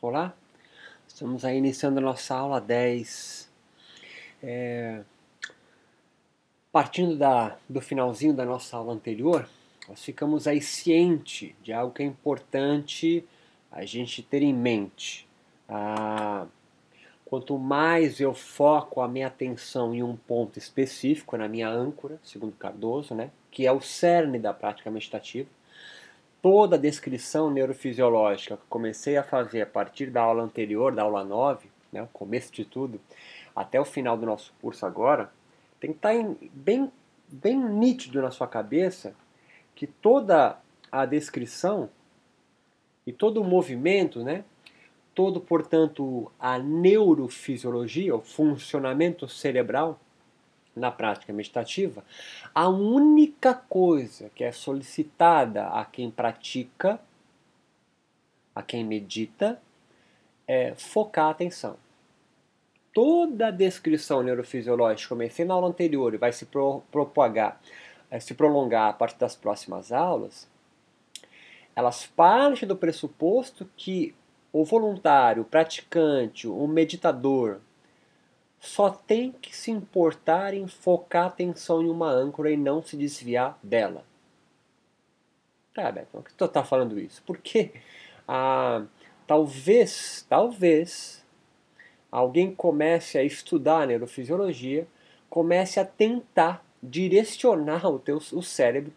Olá, estamos aí iniciando a nossa aula 10. É, partindo da, do finalzinho da nossa aula anterior, nós ficamos aí ciente de algo que é importante a gente ter em mente. Ah, quanto mais eu foco a minha atenção em um ponto específico, na minha âncora, segundo Cardoso, né, que é o cerne da prática meditativa, toda a descrição neurofisiológica que comecei a fazer a partir da aula anterior, da aula 9, né, o começo de tudo, até o final do nosso curso agora, tem que estar tá em, bem, bem nítido na sua cabeça que toda a descrição e todo o movimento, né, todo, portanto, a neurofisiologia, o funcionamento cerebral, na prática meditativa, a única coisa que é solicitada a quem pratica, a quem medita, é focar a atenção. Toda a descrição neurofisiológica, comecei na aula anterior e vai se pro, propagar, é, se prolongar a partir das próximas aulas, elas partem do pressuposto que o voluntário, o praticante, o meditador, só tem que se importar em focar a atenção em uma âncora e não se desviar dela. Tá, Beto, por que tu está falando isso? Porque ah, talvez, talvez, alguém comece a estudar neurofisiologia, comece a tentar direcionar o teu o cérebro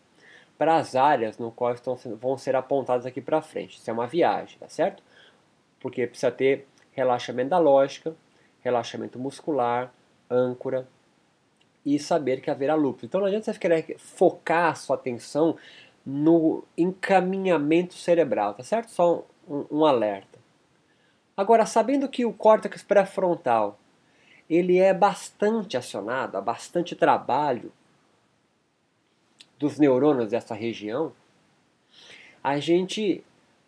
para as áreas no qual estão, vão ser apontadas aqui para frente. Isso é uma viagem, tá certo? Porque precisa ter relaxamento da lógica, relaxamento muscular, âncora e saber que haverá lucro. Então não adianta você querer focar a sua atenção no encaminhamento cerebral, tá certo? Só um, um alerta. Agora, sabendo que o córtex pré-frontal ele é bastante acionado, há bastante trabalho dos neurônios dessa região, a gente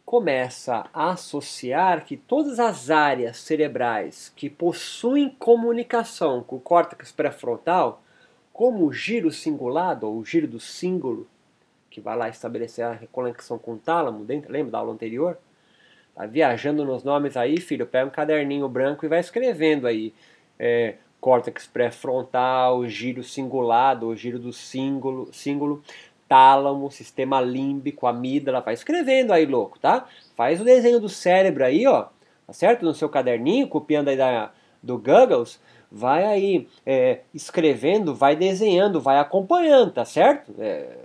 começa a associar que todas as áreas cerebrais que possuem comunicação com o córtex pré-frontal, como o giro cingulado ou o giro do símbolo, que vai lá estabelecer a conexão com o tálamo, dentro, lembra da aula anterior? Tá viajando nos nomes aí, filho, pega um caderninho branco e vai escrevendo aí. É, córtex pré-frontal, giro cingulado, ou giro do símbolo, símbolo tálamo, sistema límbico, amígdala, vai escrevendo aí, louco, tá? Faz o desenho do cérebro aí, ó, tá certo? No seu caderninho, copiando aí da, do Googles, vai aí é, escrevendo, vai desenhando, vai acompanhando, tá certo? É,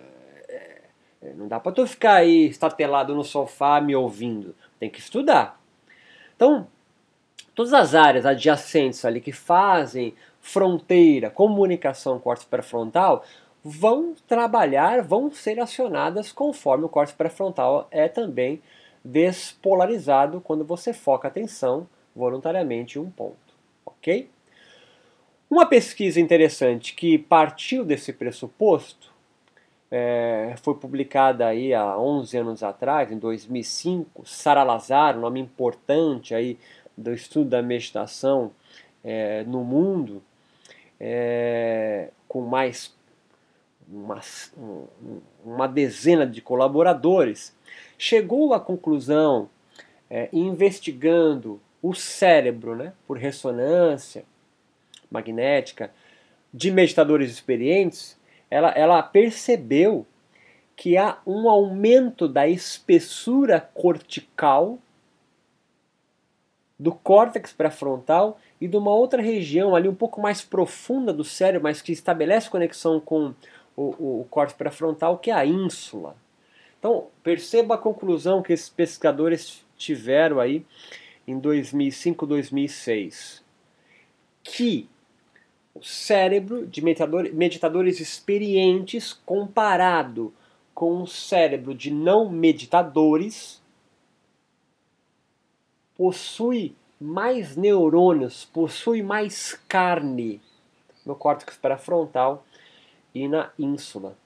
é, é não dá pra tu ficar aí estatelado no sofá me ouvindo, tem que estudar. Então, todas as áreas adjacentes ali que fazem fronteira, comunicação com o pré-frontal, vão trabalhar, vão ser acionadas conforme o córtex pré-frontal é também despolarizado quando você foca a atenção voluntariamente em um ponto, ok? Uma pesquisa interessante que partiu desse pressuposto é, foi publicada aí há 11 anos atrás, em 2005, Sara Lazar, um nome importante aí do estudo da meditação é, no mundo, é, com mais uma, uma dezena de colaboradores, chegou à conclusão, é, investigando o cérebro né, por ressonância magnética de meditadores experientes, ela, ela percebeu que há um aumento da espessura cortical do córtex pré-frontal e de uma outra região ali um pouco mais profunda do cérebro, mas que estabelece conexão com o, o córtex pré-frontal, que é a ínsula. Então, perceba a conclusão que esses pesquisadores tiveram aí em 2005, 2006. Que o cérebro de meditadores, meditadores experientes comparado com o cérebro de não meditadores possui mais neurônios, possui mais carne no córtex pré-frontal e na ínsula.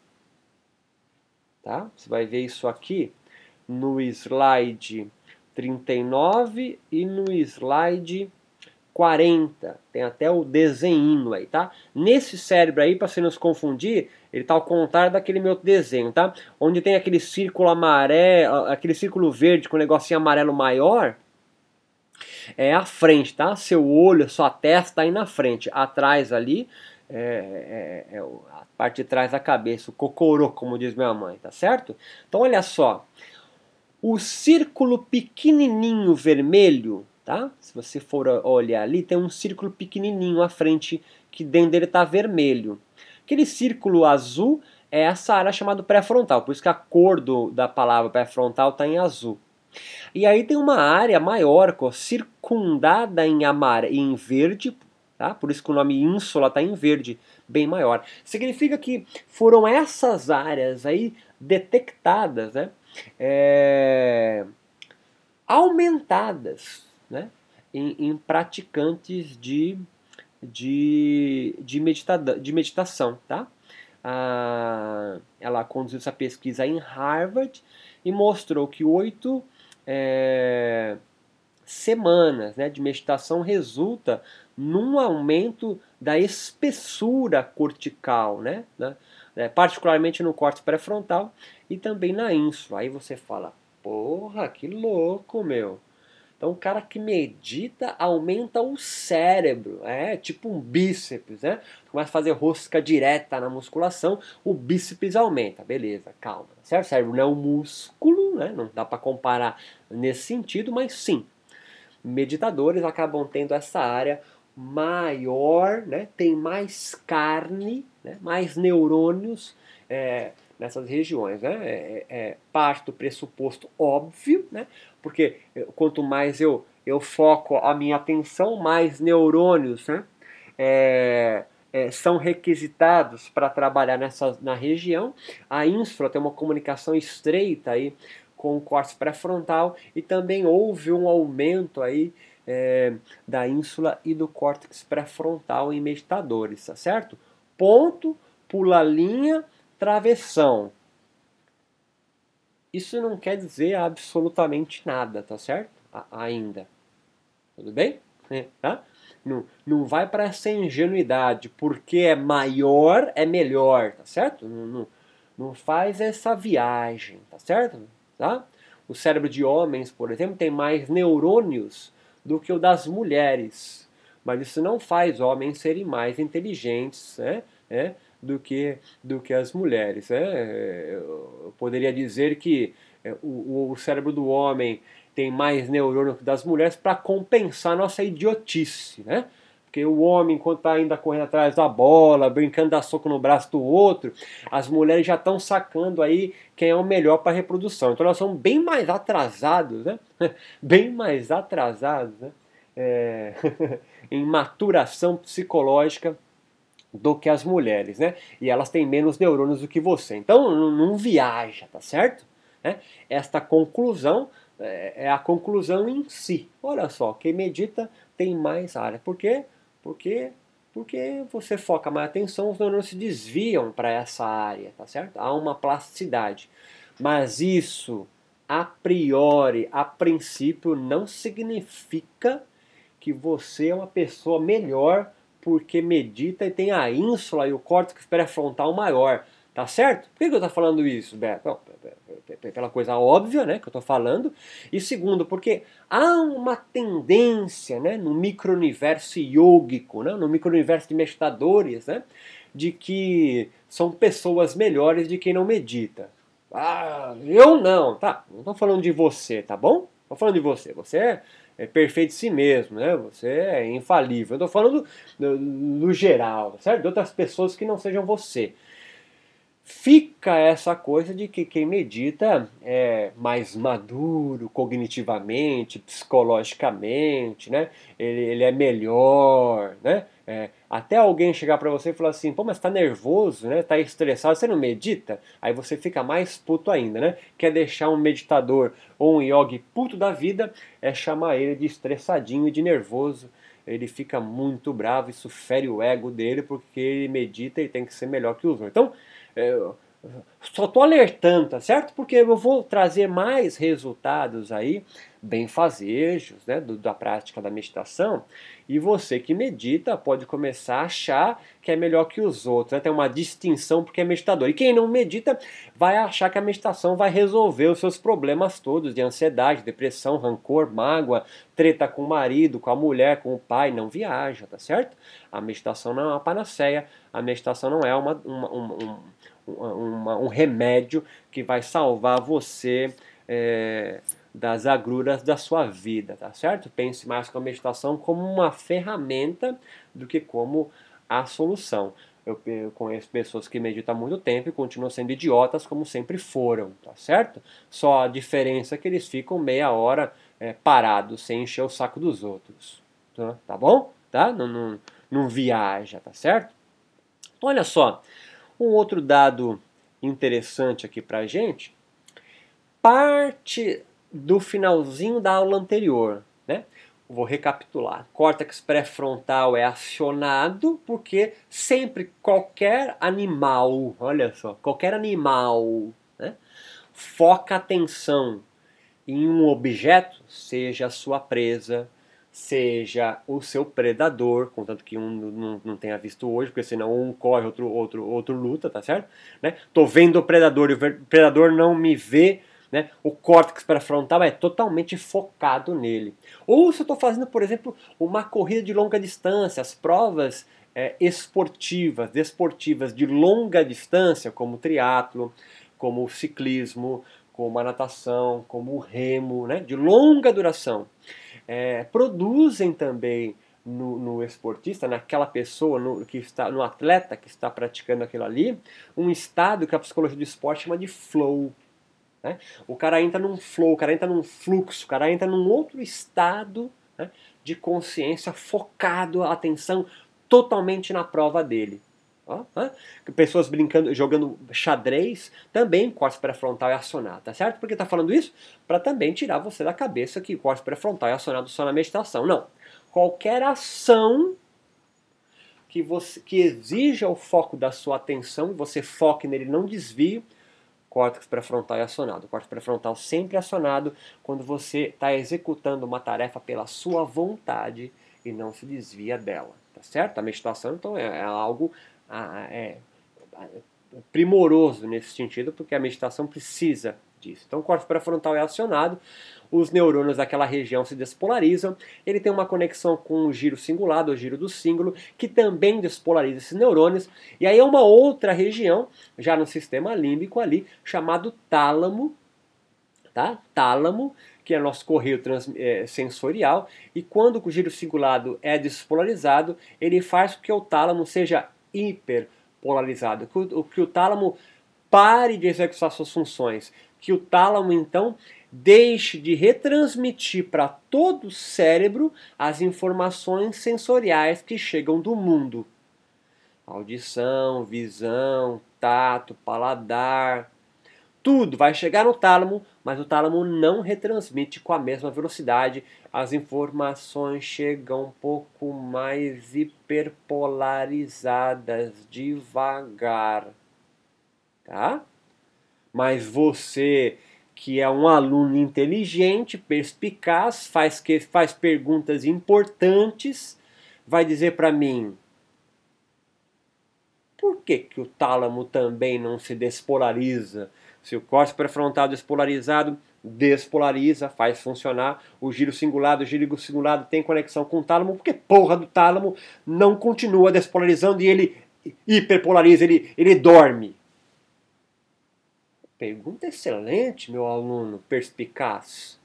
Tá? Você vai ver isso aqui no slide 39 e no slide 40. Tem até o desenho aí, tá? Nesse cérebro aí, para você não se confundir, ele tá ao contrário daquele meu desenho, tá? Onde tem aquele círculo amarelo, aquele círculo verde com um negocinho amarelo maior, é a frente, tá? Seu olho, sua testa aí na frente. Atrás ali é, é, é, a parte de trás da cabeça, o cocorô, como diz minha mãe, tá certo? Então olha só, o círculo pequenininho vermelho, tá? Se você for olhar ali, tem um círculo pequenininho à frente que dentro dele está vermelho. Aquele círculo azul é essa área chamada pré-frontal, por isso que a cor do, da palavra pré-frontal está em azul. E aí tem uma área maior, circundada em, amar, em verde, tá? por isso que o nome ínsula está em verde, bem maior. Significa que foram essas áreas aí detectadas, né? É, aumentadas né? em, em praticantes de, de, de, medita de meditação. Tá? Ah, ela conduziu essa pesquisa em Harvard e mostrou que oito é, semanas né, de meditação resulta num aumento da espessura cortical, né, né, é, particularmente no córtex pré-frontal e também na ínsula. Aí você fala, porra, que louco, meu. Então, o cara que medita aumenta o cérebro, é tipo um bíceps, né? Começa a fazer rosca direta na musculação, o bíceps aumenta, beleza, calma, certo? O cérebro não é um músculo, né? Não dá para comparar nesse sentido, mas sim, meditadores acabam tendo essa área maior, né? Tem mais carne, né? mais neurônios. É, nessas regiões. Né? É, é, é parte do pressuposto óbvio, né? porque quanto mais eu, eu foco a minha atenção, mais neurônios né? É, é, são requisitados para trabalhar nessa, na região. A infra tem uma comunicação estreita aí com o córtex pré-frontal e também houve um aumento aí é, da ínsula e do córtex pré-frontal em meditadores, tá certo? Ponto, pula linha, travessão. Isso não quer dizer absolutamente nada, tá certo? A ainda. Tudo bem? É, tá? Não, não vai para essa ingenuidade, porque é maior, é melhor, tá certo? Não, não, não faz essa viagem, tá certo? Tá? O cérebro de homens, por exemplo, tem mais neurônios do que o das mulheres. Mas isso não faz homens serem mais inteligentes, né? É, do que, do que as mulheres. Né? Eu poderia dizer que é, o, o cérebro do homem tem mais neurônio que das mulheres para compensar nossa idiotice, né? Porque o homem, enquanto está ainda correndo atrás da bola, brincando da soco no braço do outro, as mulheres já estão sacando aí quem é o melhor para reprodução. Então nós somos bem mais atrasados, né? bem mais atrasados né? É... em maturação psicológica do que as mulheres, né? E elas têm menos neurônios do que você. Então não, viaja, tá certo? Né? Esta conclusão é, é a conclusão em si. Olha só, quem medita tem mais área. Por quê? Porque, porque você foca mais atenção, os neurônios se desviam para essa área, tá certo? Há uma plasticidade. Mas isso, a priori, a princípio, não significa que você é uma pessoa melhor porque medita e tem a ínsula e o córtex pré-frontal maior. Tá certo? Por que eu estou falando isso, Beto? Bom, pela coisa óbvia né, que eu estou falando. E segundo, porque há uma tendência né, no micro-universo yógico, né, no micro-universo de meditadores, né, de que são pessoas melhores de quem não medita. Ah, eu não, tá? Não estou falando de você, tá bom? Estou falando de você. Você é é perfeito em si mesmo, né? Você é infalível. Eu estou falando do, do, geral, certo? De outras pessoas que não sejam você. Fica essa coisa de que quem medita é mais maduro cognitivamente, psicologicamente, né? Ele, ele é melhor, né? É, até alguém chegar para você e falar assim, pô, mas tá nervoso, né? Tá estressado, você não medita? Aí você fica mais puto ainda, né? Quer deixar um meditador ou um yogi puto da vida, é chamar ele de estressadinho e de nervoso. Ele fica muito bravo, isso fere o ego dele, porque ele medita e tem que ser melhor que os outros. Então, é, só tô alertando, tá certo? Porque eu vou trazer mais resultados aí benfazejos né, do, da prática da meditação, e você que medita pode começar a achar que é melhor que os outros, né? tem uma distinção porque é meditador. E quem não medita vai achar que a meditação vai resolver os seus problemas todos de ansiedade, depressão, rancor, mágoa, treta com o marido, com a mulher, com o pai. Não viaja, tá certo? A meditação não é uma panaceia, a meditação não é uma, uma, uma, uma um remédio que vai salvar você. É, das agruras da sua vida, tá certo? Pense mais com a meditação como uma ferramenta do que como a solução. Eu, conheço pessoas que meditam há muito tempo e continuam sendo idiotas como sempre foram, tá certo? Só a diferença é que eles ficam meia hora é, parados, sem encher o saco dos outros. Tá, tá bom? Tá? Não, não, não viaja, tá certo? Olha só, um outro dado interessante aqui pra gente. Parte do finalzinho da aula anterior. Né? Vou recapitular. Córtex pré-frontal é acionado porque sempre qualquer animal, olha só, qualquer animal né, foca atenção em um objeto, seja a sua presa, seja o seu predador, contanto que um não, tenha visto hoje, porque senão um corre, outro, outro, outro luta, tá certo? Né? Tô vendo o predador e o predador não me vê, né? O córtex pré-frontal é totalmente focado nele. Ou se eu estou fazendo, por exemplo, uma corrida de longa distância, as provas é, esportivas, desportivas de longa distância, como o triatlo, como o ciclismo, como a natação, como o remo, né? de longa duração, é, produzem também no, no, esportista, naquela pessoa, no, que está, no atleta que está praticando aquilo ali, um estado que a psicologia do esporte chama de flow. Né? O cara entra num flow, o cara entra num fluxo, o cara entra num outro estado né, de consciência focado, a atenção totalmente na prova dele. Ó, Pessoas brincando, jogando xadrez, também córtex pré-frontal é acionado, tá certo? Porque tá falando isso? Para também tirar você da cabeça que córtex pré-frontal é acionado só na meditação. Não. Qualquer ação que, você, que exija o foco da sua atenção, você foque nele, não desvie, córtex pré-frontal é acionado. O córtex pré-frontal sempre é acionado quando você está executando uma tarefa pela sua vontade e não se desvia dela, tá certo? A meditação, então, é, é algo é, é, primoroso nesse sentido, porque a meditação precisa disso. Então, o córtex pré-frontal é acionado, os neurônios daquela região se despolarizam, ele tem uma conexão com o giro cingulado, o giro do símbolo, que também despolariza esses neurônios, e aí é uma outra região, já no sistema límbico ali, chamado tálamo, tá? Tálamo, que é nosso correio trans, é, sensorial, e quando o giro cingulado é despolarizado, ele faz com que o tálamo seja hiperpolarizado, que o, que o tálamo pare de executar suas funções, que o tálamo então deixe de retransmitir para todo o cérebro as informações sensoriais que chegam do mundo. Audição, visão, tato, paladar, tudo vai chegar no tálamo, mas o tálamo não retransmite com a mesma velocidade. As informações chegam um pouco mais hiperpolarizadas, devagar. Tá? Mas você que é um aluno inteligente, perspicaz, faz, que, faz perguntas importantes, vai dizer para mim: por que, que o tálamo também não se despolariza? Se o córtex pré-frontal despolarizado despolariza, faz funcionar o giro cingulado, o giro cingulado tem conexão com o tálamo, porque porra do tálamo não continua despolarizando e ele hiperpolariza, ele, ele dorme. Pergunta excelente, meu aluno perspicaz.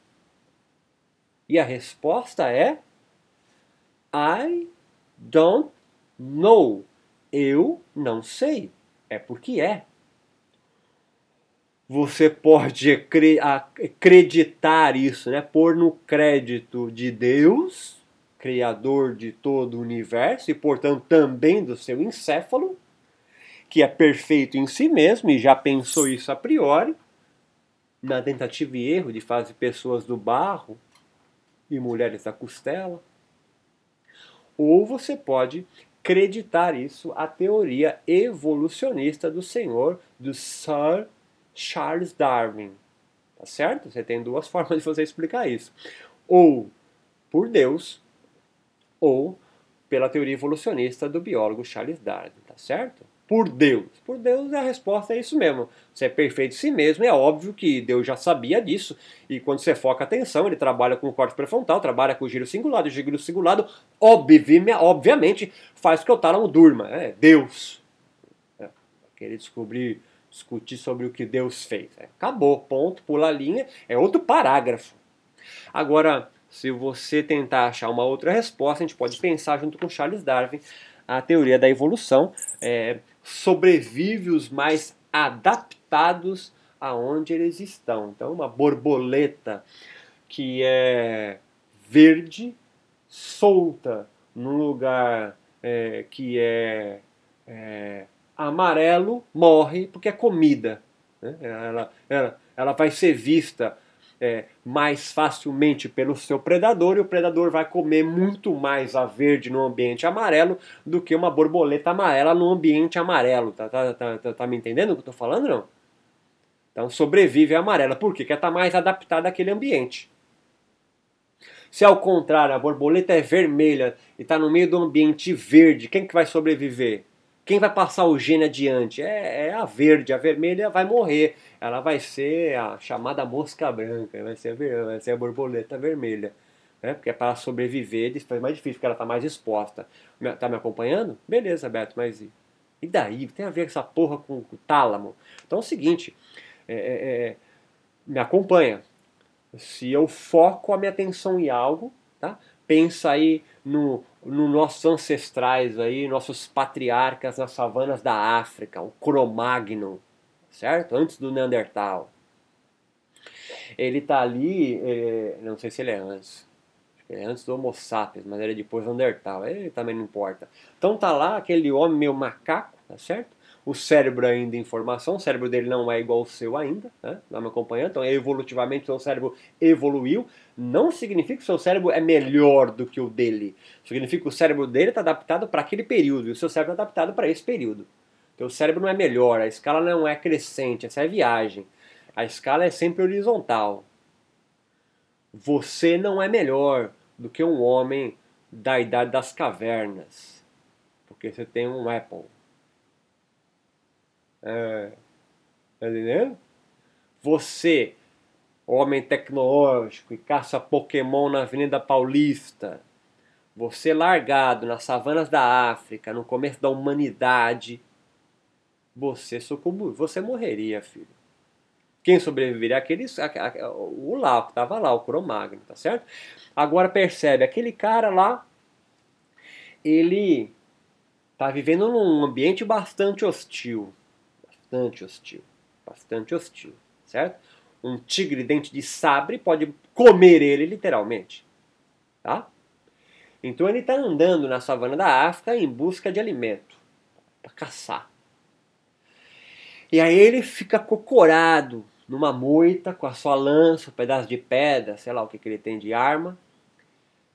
E a resposta é I don't know. Eu não sei. É porque é. Você pode acreditar isso, né? pôr no crédito de Deus, Criador de todo o universo e, portanto, também do seu encéfalo que é perfeito em si mesmo e já pensou isso a priori, na tentativa e erro de fazer pessoas do barro e mulheres da costela. Ou você pode acreditar isso à teoria evolucionista do senhor, do Sir Charles Darwin. Tá certo? Você tem duas formas de você explicar isso. Ou por Deus, ou pela teoria evolucionista do biólogo Charles Darwin, tá certo? Por Deus. Por Deus a resposta é isso mesmo. Você é perfeito em si mesmo, é óbvio que Deus já sabia disso. E quando você foca a atenção, ele trabalha com o corte pré-frontal, trabalha com o giro singulado. O giro singulado, obviamente, faz com que o tálamo durma. É Deus. É, querer descobrir, discutir sobre o que Deus fez. É, acabou, ponto, pula a linha. É outro parágrafo. Agora, se você tentar achar uma outra resposta, a gente pode pensar junto com Charles Darwin a teoria da evolução. É, sobrevive os mais adaptados aonde eles estão. Então, uma borboleta que é verde, solta num lugar é, que é, é, amarelo, morre porque é comida. Né? Ela, ela, ela vai ser vista é, mais facilmente pelo seu predador e o predador vai comer muito mais a verde no ambiente amarelo do que uma borboleta amarela no ambiente amarelo. Tá, tá, tá, tá, tá me entendendo o que eu estou falando? Não? Então sobrevive a amarela. Por quê? Porque está mais adaptada àquele ambiente. Se ao contrário a borboleta é vermelha e está no meio do ambiente verde, quem que vai sobreviver? Quem vai passar o gene adiante? É, é, a verde, a vermelha vai morrer. Ela vai ser a chamada mosca branca, vai ser a, vai ser a borboleta vermelha. Né? Porque é para sobreviver é mais difícil, porque ela está mais exposta. Tá me acompanhando? Beleza, Beto, mas e, e daí? Tem a ver essa porra com, com o tálamo? Então é o seguinte, é, é, é, me acompanha. Se eu foco a minha atenção em algo, tá? pensa aí no, no nossos ancestrais aí, nossos patriarcas nas savanas da África, o Cro-Magnon, certo? Antes do Neandertal. Ele tá ali, é, não sei se ele é antes, é antes do Homo sapiens, mas ele é depois do Neandertal, ele também não importa. Então tá lá aquele homem meio macaco, tá certo? o cérebro ainda em formação, o cérebro dele não é igual ao seu ainda, né? Não me acompanhando, então evolutivamente seu cérebro evoluiu, não significa que seu cérebro é melhor do que o dele, significa que o cérebro dele está adaptado para aquele período e o seu cérebro está adaptado para esse período. O cérebro não é melhor, a escala não é crescente, essa é viagem, a escala é sempre horizontal. Você não é melhor do que um homem da idade das cavernas, porque você tem um Apple. É, tá entendendo? Você, homem tecnológico e caça Pokémon na Avenida Paulista, você largado nas savanas da África, no começo da humanidade, você sucumbiu, você morreria, filho. Quem sobreviveria? Aqueles, o que estava lá, o Cromagno, tá certo? Agora percebe, aquele cara lá, ele tá vivendo num ambiente bastante hostil bastante hostil. Bastante hostil, certo? Um tigre dente de sabre pode comer ele literalmente. Tá? Então ele está andando na savana da África em busca de alimento para caçar. E aí ele fica cocorado numa moita com a sua lança, um pedaço de pedra, sei lá o que, que ele tem de arma,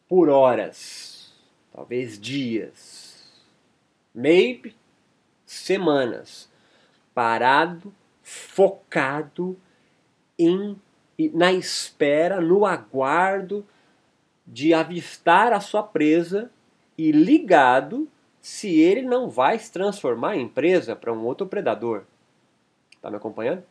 por horas, talvez dias, maybe semanas parado, focado em na espera, no aguardo de avistar a sua presa e ligado se ele não vai se transformar em presa para um outro predador. Tá me acompanhando?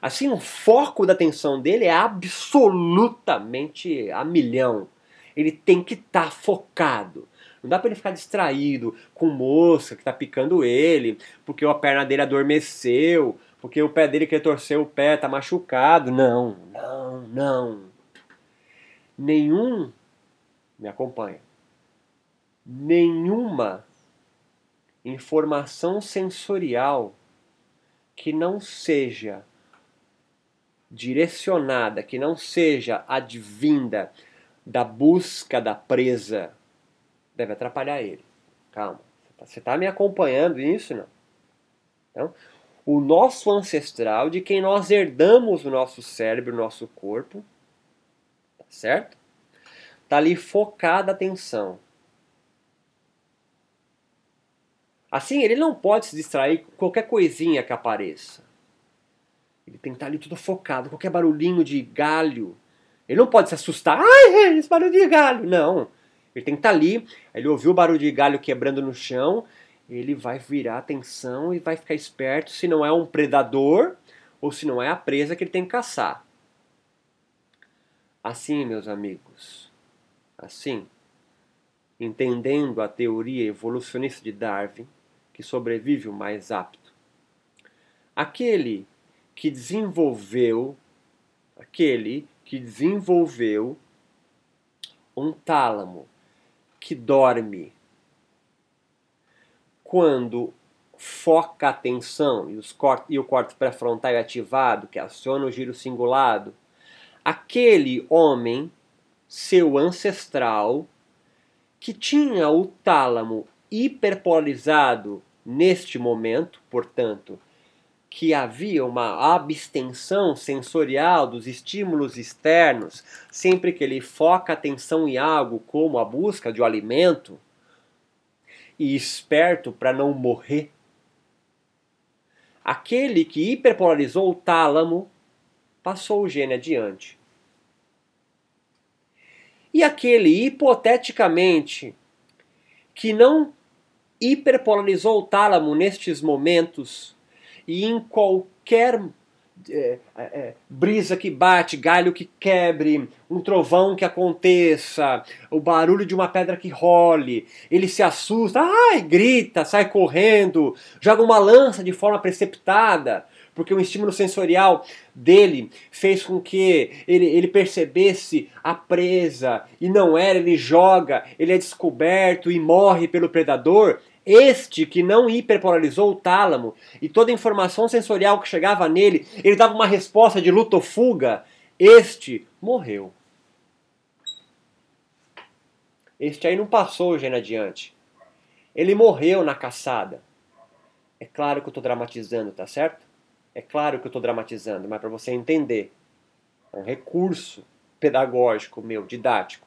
Assim, o foco da atenção dele é absolutamente a milhão. Ele tem que estar tá focado. Não dá para ele ficar distraído com mosca que está picando ele, porque a perna dele adormeceu, porque o pé dele que torceu o pé está machucado. Não, não, não. Nenhum, me acompanha, nenhuma informação sensorial que não seja direcionada, que não seja advinda da busca da presa deve atrapalhar ele. Calma. Você está me acompanhando nisso, não? Então, o nosso ancestral, de quem nós herdamos o nosso cérebro, o nosso corpo, tá certo? Está ali focada a atenção. Assim, ele não pode se distrair com qualquer coisinha que apareça. Ele tem que estar ali tudo focado. Qualquer barulhinho de galho. Ele não pode se assustar. Ai, esse barulho de galho. Não. Ele tem que estar ali. Ele ouviu o barulho de galho quebrando no chão. Ele vai virar atenção e vai ficar esperto se não é um predador ou se não é a presa que ele tem que caçar. Assim, meus amigos, assim, entendendo a teoria evolucionista de Darwin, que sobrevive o mais apto, aquele que desenvolveu, aquele que desenvolveu um tálamo que dorme quando foca a atenção e, os e o corte pré-frontal é ativado, que aciona o giro cingulado, aquele homem, seu ancestral, que tinha o tálamo hiperpolarizado neste momento, portanto, que havia uma abstenção sensorial dos estímulos externos sempre que ele foca atenção em algo como a busca de um alimento e esperto para não morrer. Aquele que hiperpolarizou o tálamo passou o gene adiante. E aquele, hipoteticamente, que não hiperpolarizou o tálamo nestes momentos e em qualquer é, é, é, brisa que bate, galho que quebre, um trovão que aconteça, o barulho de uma pedra que role, ele se assusta, ai, grita, sai correndo, joga uma lança de forma precipitada, porque o estímulo sensorial dele fez com que ele, ele percebesse a presa e não era, ele joga, ele é descoberto e morre pelo predador. Este que não hiperpolarizou o tálamo e toda a informação sensorial que chegava nele, ele dava uma resposta de luta ou fuga. Este morreu. Este aí não passou o gene adiante. Ele morreu na caçada. É claro que eu estou dramatizando, tá certo? É claro que eu estou dramatizando, mas para você entender. É um recurso pedagógico meu, didático.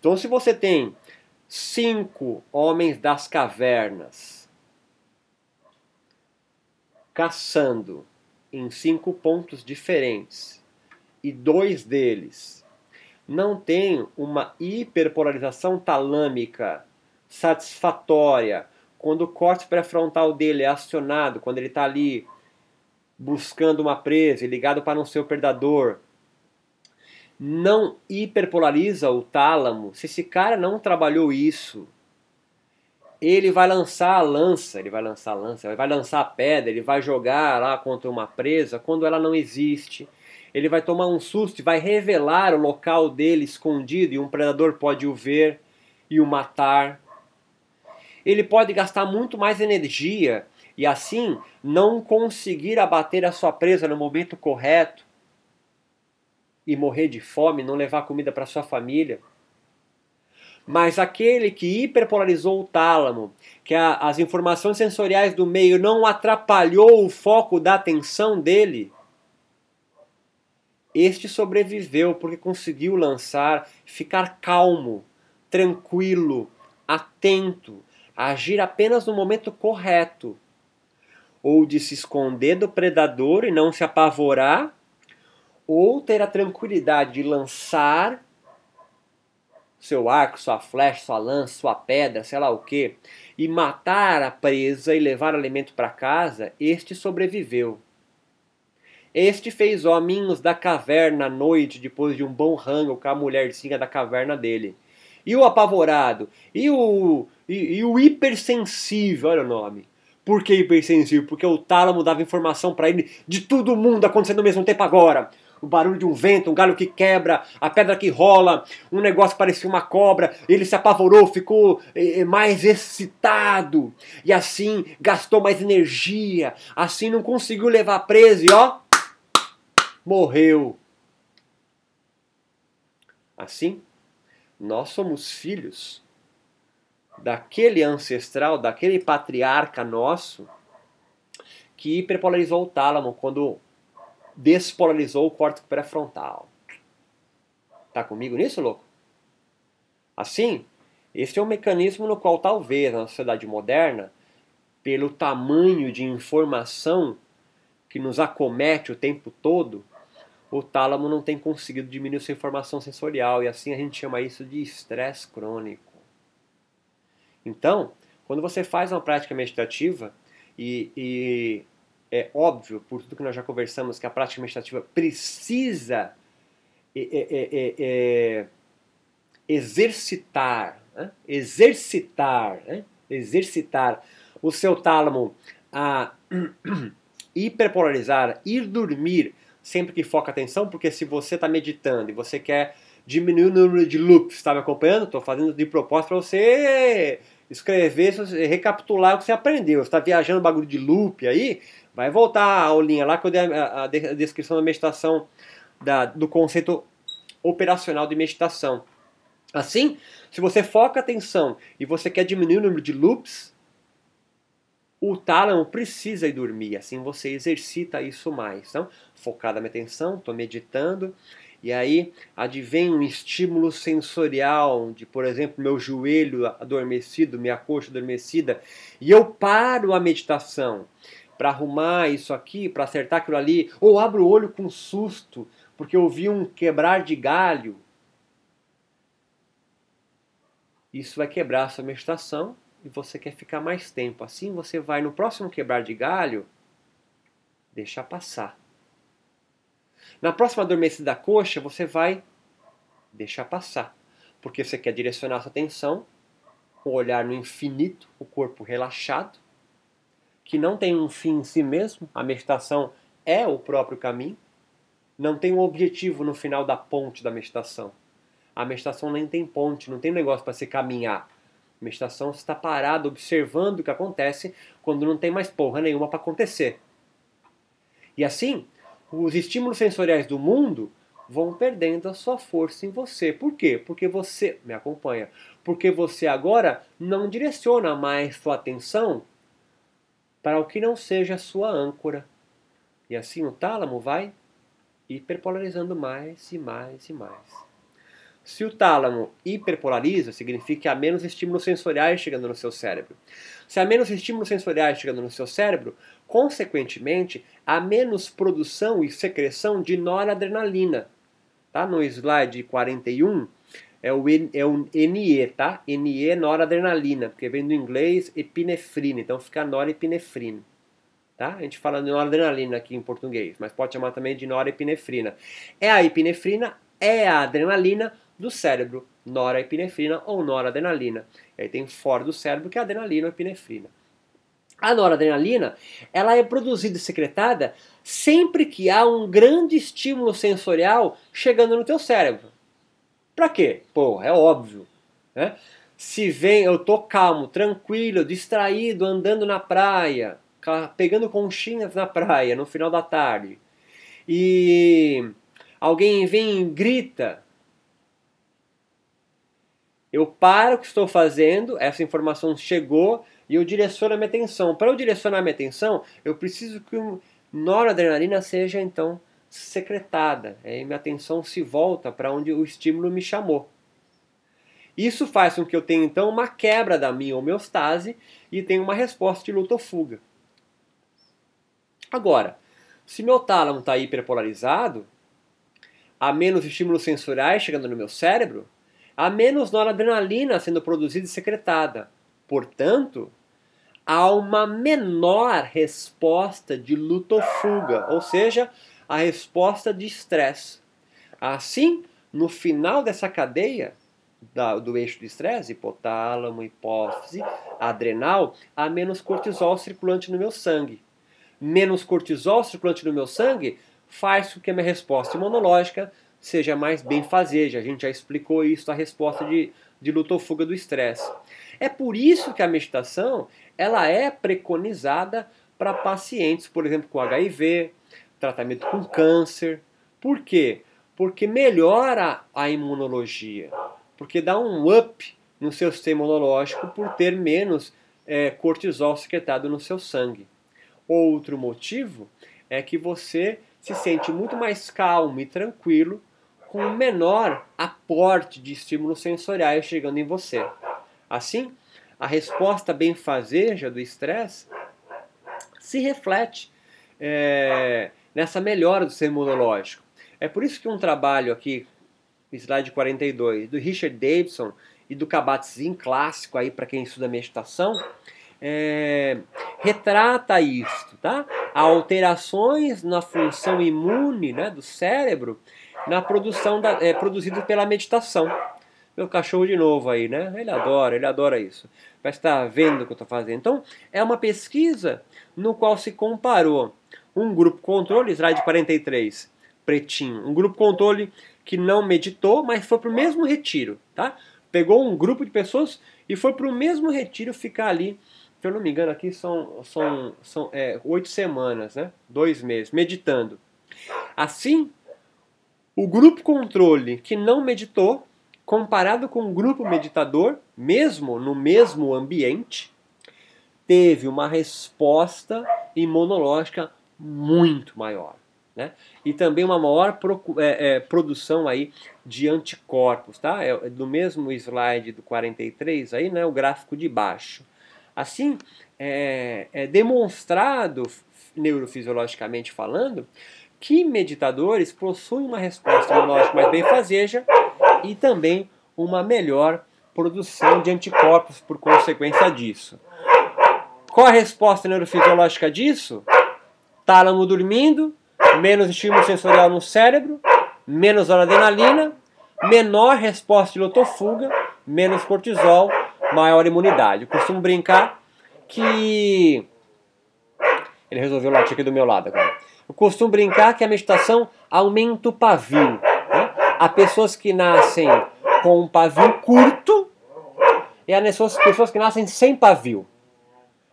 Então, se você tem cinco homens das cavernas. Caçando em cinco pontos diferentes. E dois deles não têm uma hiperpolarização talâmica satisfatória. Quando o corte pré-frontal dele é acionado, quando ele está ali buscando uma presa e ligado para um seu predador, não hiperpolariza o tálamo, se esse cara não trabalhou isso, ele vai lançar a lança, ele vai lançar a lança, ele vai lançar a pedra, ele vai jogar lá contra uma presa quando ela não existe. Ele vai tomar um susto e vai revelar o local dele escondido e um predador pode o ver e o matar. Ele pode gastar muito mais energia e assim não conseguir abater a sua presa no momento correto e morrer de fome, não levar comida para sua família. Mas aquele que hiperpolarizou o tálamo, que a, as informações sensoriais do meio não atrapalhou o foco da atenção dele, este sobreviveu porque conseguiu lançar, ficar calmo, tranquilo, atento, agir apenas no momento correto, ou de se esconder do predador e não se apavorar, ou ter a tranquilidade de lançar seu arco, sua flecha, sua lança, sua pedra, sei lá o que, e matar a presa e levar alimento para casa, este sobreviveu. Este fez hominhos da caverna à noite, depois de um bom rango com a mulherzinha da caverna dele. E o apavorado, e o, e, e o hipersensível, olha o nome. Por que hipersensível? Porque o tálamo dava informação para ele de todo mundo acontecendo ao mesmo tempo agora o barulho de um vento, um galho que quebra, a pedra que rola, um negócio parecia uma cobra, ele se apavorou, ficou eh, mais excitado. E assim gastou mais energia, assim não conseguiu levar preso e ó, morreu. Assim, nós somos filhos daquele ancestral, daquele patriarca nosso que hiperpolarizou o tálamo quando despolarizou o córtex pré-frontal. Tá comigo nisso, louco? Assim, esse é um mecanismo no qual talvez na sociedade moderna, pelo tamanho de informação que nos acomete o tempo todo, o tálamo não tem conseguido diminuir sua informação sensorial e assim a gente chama isso de estresse crônico. Então, quando você faz uma prática meditativa e, e é óbvio, por tudo que nós já conversamos, que a prática meditativa precisa é, é, é, exercitar, né? exercitar, né? exercitar o seu tálamo a hiperpolarizar, ir dormir sempre que foca atenção, porque se você está meditando e você quer diminuir o número de loops, está me acompanhando? Estou fazendo de propósito para você escrever, recapitular o que você aprendeu. Você está viajando bagulho de loop aí, vai voltar a aulinha lá que eu dei a, a descrição da meditação, da, do conceito operacional de meditação. Assim, se você foca atenção e você quer diminuir o número de loops, o tálamo precisa ir dormir, assim você exercita isso mais. Então, focada minha atenção, estou meditando, e aí advém um estímulo sensorial de, por exemplo, meu joelho adormecido, minha coxa adormecida, e eu paro a meditação para arrumar isso aqui, para acertar aquilo ali, ou abro o olho com susto, porque eu vi um quebrar de galho. Isso vai quebrar a sua meditação e você quer ficar mais tempo. Assim você vai no próximo quebrar de galho, deixar passar. Na próxima adormecida da coxa, você vai deixar passar. Porque você quer direcionar sua atenção, o olhar no infinito, o corpo relaxado, que não tem um fim em si mesmo. A meditação é o próprio caminho. Não tem um objetivo no final da ponte da meditação. A meditação nem tem ponte, não tem negócio para se caminhar. Meditação está parado observando o que acontece quando não tem mais porra nenhuma para acontecer. E assim, os estímulos sensoriais do mundo vão perdendo a sua força em você. Por quê? Porque você me acompanha. Porque você agora não direciona mais sua atenção para o que não seja a sua âncora. E assim o tálamo vai hiperpolarizando mais e mais e mais. Se o tálamo hiperpolariza, significa que há menos estímulos sensoriais chegando no seu cérebro. Se há menos estímulos sensoriais chegando no seu cérebro, consequentemente, há menos produção e secreção de noradrenalina. Tá? No slide 41 é o, é o NE, tá? NE noradrenalina, porque vem do inglês epinefrina, então fica norepinefrina. Tá? A gente fala de noradrenalina aqui em português, mas pode chamar também de norepinefrina. É a epinefrina, é a adrenalina do cérebro, norepinefrina ou noradrenalina. E aí tem fora do cérebro que é adrenalina ou epinefrina. A noradrenalina, ela é produzida e secretada sempre que há um grande estímulo sensorial chegando no teu cérebro. Para quê? Pô, é óbvio. Né? Se vem, eu tô calmo, tranquilo, distraído, andando na praia, pegando conchinhas na praia no final da tarde, e alguém vem e grita, eu paro o que estou fazendo, essa informação chegou e eu direciono a minha atenção. Para eu direcionar a minha atenção, eu preciso que o noradrenalina seja então secretada. Aí minha atenção se volta para onde o estímulo me chamou. Isso faz com que eu tenha então uma quebra da minha homeostase e tenha uma resposta de luta ou fuga. Agora, se meu tálamo está hiperpolarizado, há menos estímulos sensoriais chegando no meu cérebro, há menos noradrenalina sendo produzida e secretada. Portanto, há uma menor resposta de luta ou fuga, ou seja, a resposta de estresse. Assim, no final dessa cadeia da, do eixo de estresse, hipotálamo, hipófise, adrenal, há menos cortisol circulante no meu sangue. Menos cortisol circulante no meu sangue faz com que a minha resposta imunológica seja mais bem fazeja. A gente já explicou isso, a resposta de, de luta ou fuga do estresse. É por isso que a meditação ela é preconizada para pacientes, por exemplo, com HIV, tratamento com câncer. Por quê? Porque melhora a imunologia, porque dá um up no seu sistema imunológico por ter menos é, cortisol secretado no seu sangue. Outro motivo é que você se sente muito mais calmo e tranquilo com um menor aporte de estímulos sensoriais chegando em você. Assim, a resposta benfazeja do estresse se reflete é, nessa melhora do sistema imunológico. É por isso que um trabalho aqui, slide 42, do Richard Davidson e do Kabat-Zinn, clássico aí para quem estuda meditação, é, retrata isso, tá? Alterações na função imune né, do cérebro na produção da, é, produzido pela meditação. Meu cachorro de novo aí, né? Ele adora, ele adora isso. Vai estar vendo o que eu estou fazendo. Então, é uma pesquisa no qual se comparou um grupo controle, slide 43, pretinho, um grupo controle que não meditou, mas foi para o mesmo retiro, tá? Pegou um grupo de pessoas e foi para o mesmo retiro ficar ali se eu não me engano, aqui são, são, são é, oito semanas, né? dois meses, meditando. Assim, o grupo controle que não meditou, comparado com o grupo meditador, mesmo no mesmo ambiente, teve uma resposta imunológica muito maior. Né? E também uma maior pro, é, é, produção aí de anticorpos. Tá? É, do mesmo slide do 43, aí, né, o gráfico de baixo. Assim, é, é demonstrado neurofisiologicamente falando que meditadores possuem uma resposta imunológica mais bem fazeja e também uma melhor produção de anticorpos por consequência disso. Qual a resposta neurofisiológica disso? Tálamo dormindo, menos estímulo sensorial no cérebro, menos adrenalina, menor resposta de lotofuga, menos cortisol, maior imunidade. Eu costumo brincar que. Ele resolveu latir aqui do meu lado agora. Eu costumo brincar que a meditação aumenta o pavio. Né? Há pessoas que nascem com um pavio curto e há pessoas que nascem sem pavio.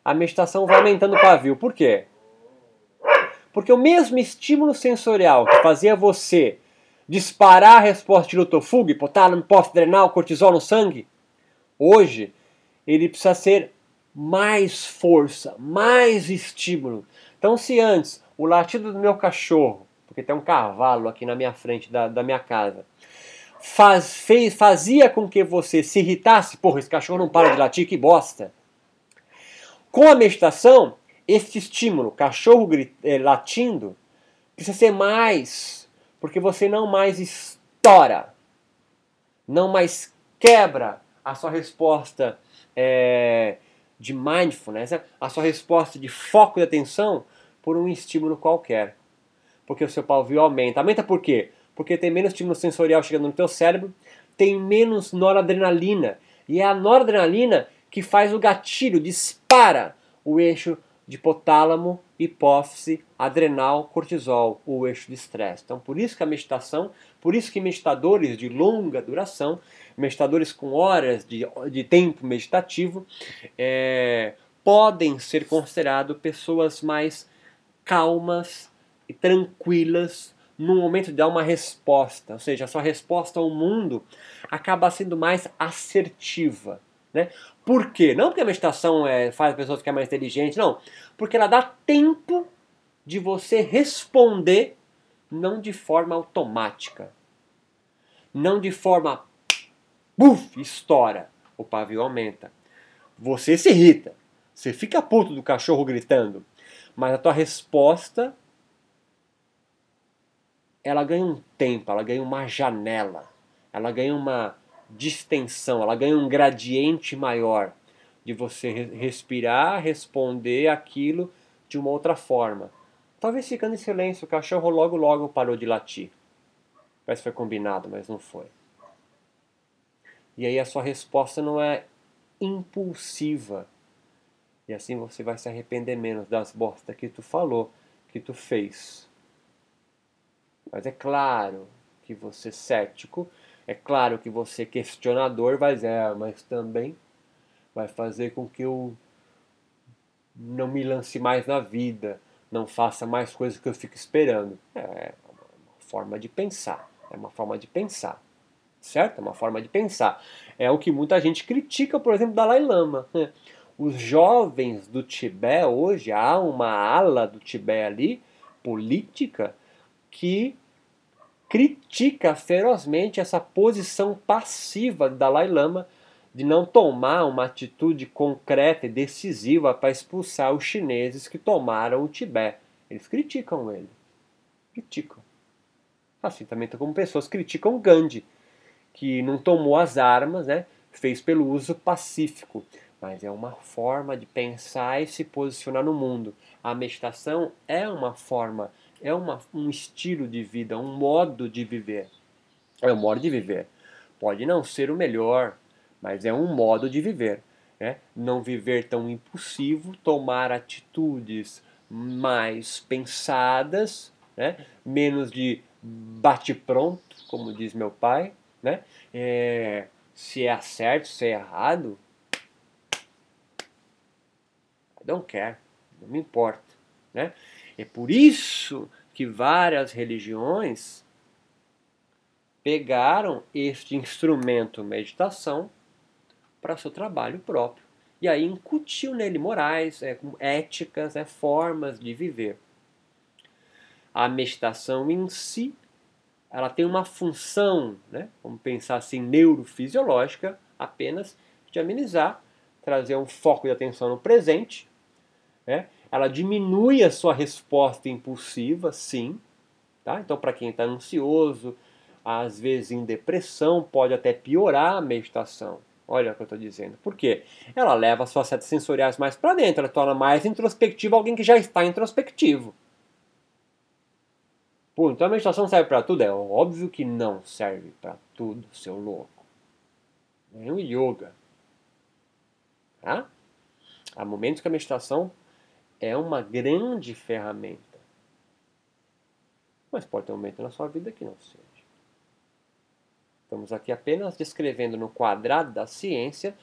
A meditação vai aumentando o pavio. Por quê? Porque o mesmo estímulo sensorial que fazia você disparar a resposta de luto-fuga, hipotálamo, hipófise cortisol no sangue, Hoje, ele precisa ser mais força, mais estímulo. Então, se antes o latido do meu cachorro, porque tem um cavalo aqui na minha frente da, da minha casa, faz, fez, fazia com que você se irritasse, porra, esse cachorro não para de latir, que bosta. Com a meditação, esse estímulo, cachorro é, latindo, precisa ser mais, porque você não mais estoura, não mais quebra a sua resposta é, de mindfulness, a sua resposta de foco de atenção por um estímulo qualquer. Porque o seu pavio aumenta. Aumenta por quê? Porque tem menos estímulo sensorial chegando no teu cérebro, tem menos noradrenalina. E é a noradrenalina que faz o gatilho, dispara o eixo de hipotálamo, hipófise, adrenal, cortisol, o eixo de estresse. Então, por isso que a meditação, por isso que meditadores de longa duração, meditadores com horas de, de tempo meditativo, é, podem ser considerados pessoas mais calmas e tranquilas no momento de dar uma resposta, ou seja, a sua resposta ao mundo acaba sendo mais assertiva. Né? Por quê? Não porque a meditação é, faz pessoa ficar mais inteligente, não. Porque ela dá tempo de você responder não de forma automática. Não de forma. Buf, estoura. O pavio aumenta. Você se irrita. Você fica puto do cachorro gritando. Mas a tua resposta. Ela ganha um tempo, ela ganha uma janela. Ela ganha uma distensão, ela ganha um gradiente maior de você respirar, responder aquilo de uma outra forma. Talvez ficando em silêncio, o cachorro logo logo parou de latir. Parece que foi combinado, mas não foi. E aí a sua resposta não é impulsiva. E assim você vai se arrepender menos das bostas que tu falou, que tu fez. Mas é claro que você cético é claro que você, questionador, vai dizer, ah, mas também vai fazer com que eu não me lance mais na vida, não faça mais coisas que eu fico esperando. É uma forma de pensar, é uma forma de pensar, certo? É uma forma de pensar. É o que muita gente critica, por exemplo, Dalai Lama. Os jovens do Tibete hoje, há uma ala do Tibete ali, política, que critica ferozmente essa posição passiva do Dalai Lama de não tomar uma atitude concreta e decisiva para expulsar os chineses que tomaram o Tibete. Eles criticam ele. Criticam. Assim também como pessoas criticam Gandhi, que não tomou as armas, né? fez pelo uso pacífico, mas é uma forma de pensar e se posicionar no mundo. A meditação é uma forma, é uma, um estilo de vida, um modo de viver. É um modo de viver. Pode não ser o melhor, mas é um modo de viver. Né? Não viver tão impulsivo, tomar atitudes mais pensadas, né? menos de bate-pronto, como diz meu pai. Né? É, se é certo, se é errado, don't care, não me importa. Né? É por isso que várias religiões pegaram este instrumento meditação para seu trabalho próprio. E aí incutiu nele morais, é, éticas, é, formas de viver. A meditação em si, ela tem uma função, né, vamos pensar assim, neurofisiológica, apenas de amenizar, trazer um foco de atenção no presente. Né? Ela diminui a sua resposta impulsiva, sim. Tá? Então, para quem está ansioso, às vezes em depressão, pode até piorar a meditação. Olha o que eu estou dizendo. Por quê? Ela leva suas setas sensoriais mais para dentro, ela torna mais introspectivo alguém que já está introspectivo. Pô, então a meditação serve para tudo? É óbvio que não serve para tudo, seu louco. Nem o yoga. Tá? Há momentos que a meditação é uma grande ferramenta. Mas pode ter um momento na sua vida que não seja. Estamos aqui apenas descrevendo no quadrado da ciência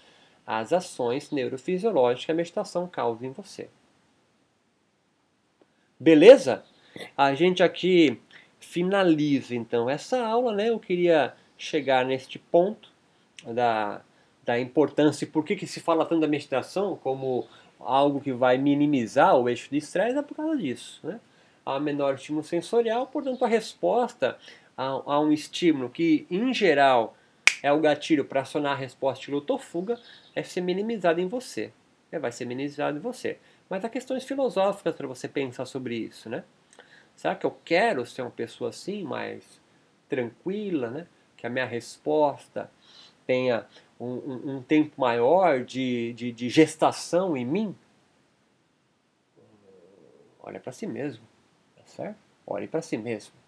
as ações neurofisiológicas que a meditação causa em você. Beleza? A gente aqui finaliza então essa aula, né? Eu queria chegar neste ponto da, da importância e por que, que se fala tanto da meditação como algo que vai minimizar o eixo de estresse é por causa disso, né? Há menor estímulo sensorial, portanto a resposta a, a um estímulo que, em geral, é o gatilho para acionar a resposta de luta ou fuga, é ser minimizado em você. É, vai ser minimizado em você. Mas há questões filosóficas para você pensar sobre isso, né? Será que eu quero ser uma pessoa assim, mais tranquila, né? Que a minha resposta tenha um, um, um tempo maior de, de, de gestação em mim? Olha para si mesmo, tá certo? Olhe para si mesmo.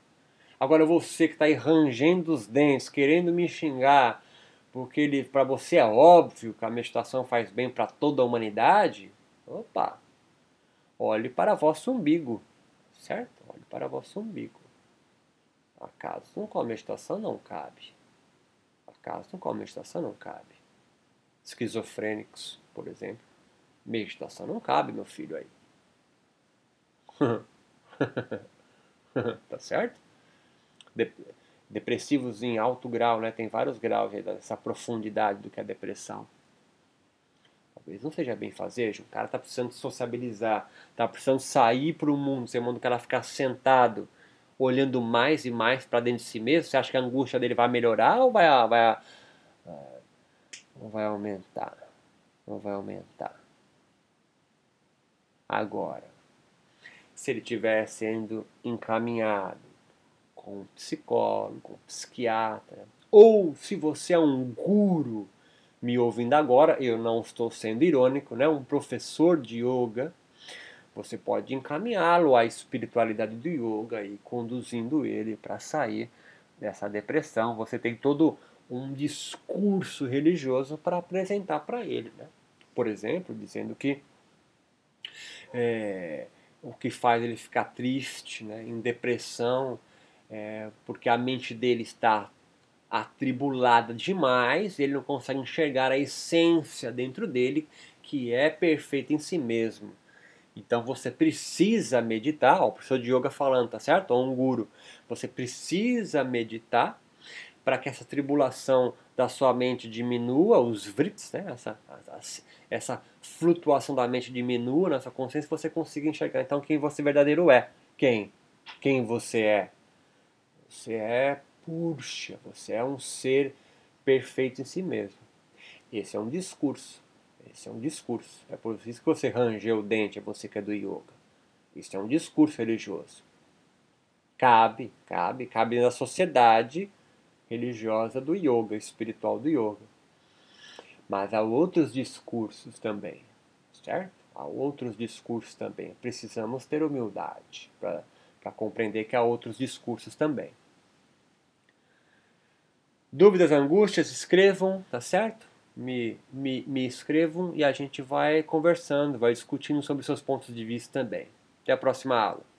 Agora você que está aí rangendo os dentes, querendo me xingar, porque para você é óbvio que a meditação faz bem para toda a humanidade, opa, olhe para vosso umbigo, certo? Olhe para vosso umbigo. Acaso não com a meditação não cabe. Acaso não com a meditação não cabe. Esquizofrênicos, por exemplo. Meditação não cabe, meu filho aí. tá certo? Depressivos em alto grau, né? Tem vários graus aí dessa profundidade do que é depressão. Talvez não seja bem fazer, o cara tá precisando sociabilizar, tá precisando sair para o mundo, você manda o cara ficar sentado, olhando mais e mais para dentro de si mesmo. Você acha que a angústia dele vai melhorar ou vai, vai, ou vai aumentar? Ou vai aumentar? Agora, se ele estiver sendo encaminhado com um psicólogo, psiquiatra, ou se você é um guru me ouvindo agora, eu não estou sendo irônico, né? um professor de yoga, você pode encaminhá-lo à espiritualidade do yoga e conduzindo ele para sair dessa depressão. Você tem todo um discurso religioso para apresentar para ele. Né? Por exemplo, dizendo que é, o que faz ele ficar triste, né, em depressão, é, porque a mente dele está atribulada demais, ele não consegue enxergar a essência dentro dele, que é perfeita em si mesmo. Então você precisa meditar, ó, o professor de yoga falando, tá certo? Ou um guru. Você precisa meditar para que essa tribulação da sua mente diminua, os vrits, né? essa, essa, flutuação da mente diminua na sua consciência, você consiga enxergar então quem você verdadeiro é. Quem? Quem você é? Você é Puxa, você é um ser perfeito em si mesmo. Esse é um discurso. Esse é um discurso. É por isso que você rangeu o dente, é você que é do yoga. Isso é um discurso religioso. Cabe, cabe, cabe na sociedade religiosa do yoga, espiritual do yoga. Mas há outros discursos também, certo? Há outros discursos também. Precisamos ter humildade para compreender que há outros discursos também. Dúvidas, angústias, escrevam, tá certo? Me, me, me escrevam e a gente vai conversando, vai discutindo sobre seus pontos de vista também. Até a próxima aula.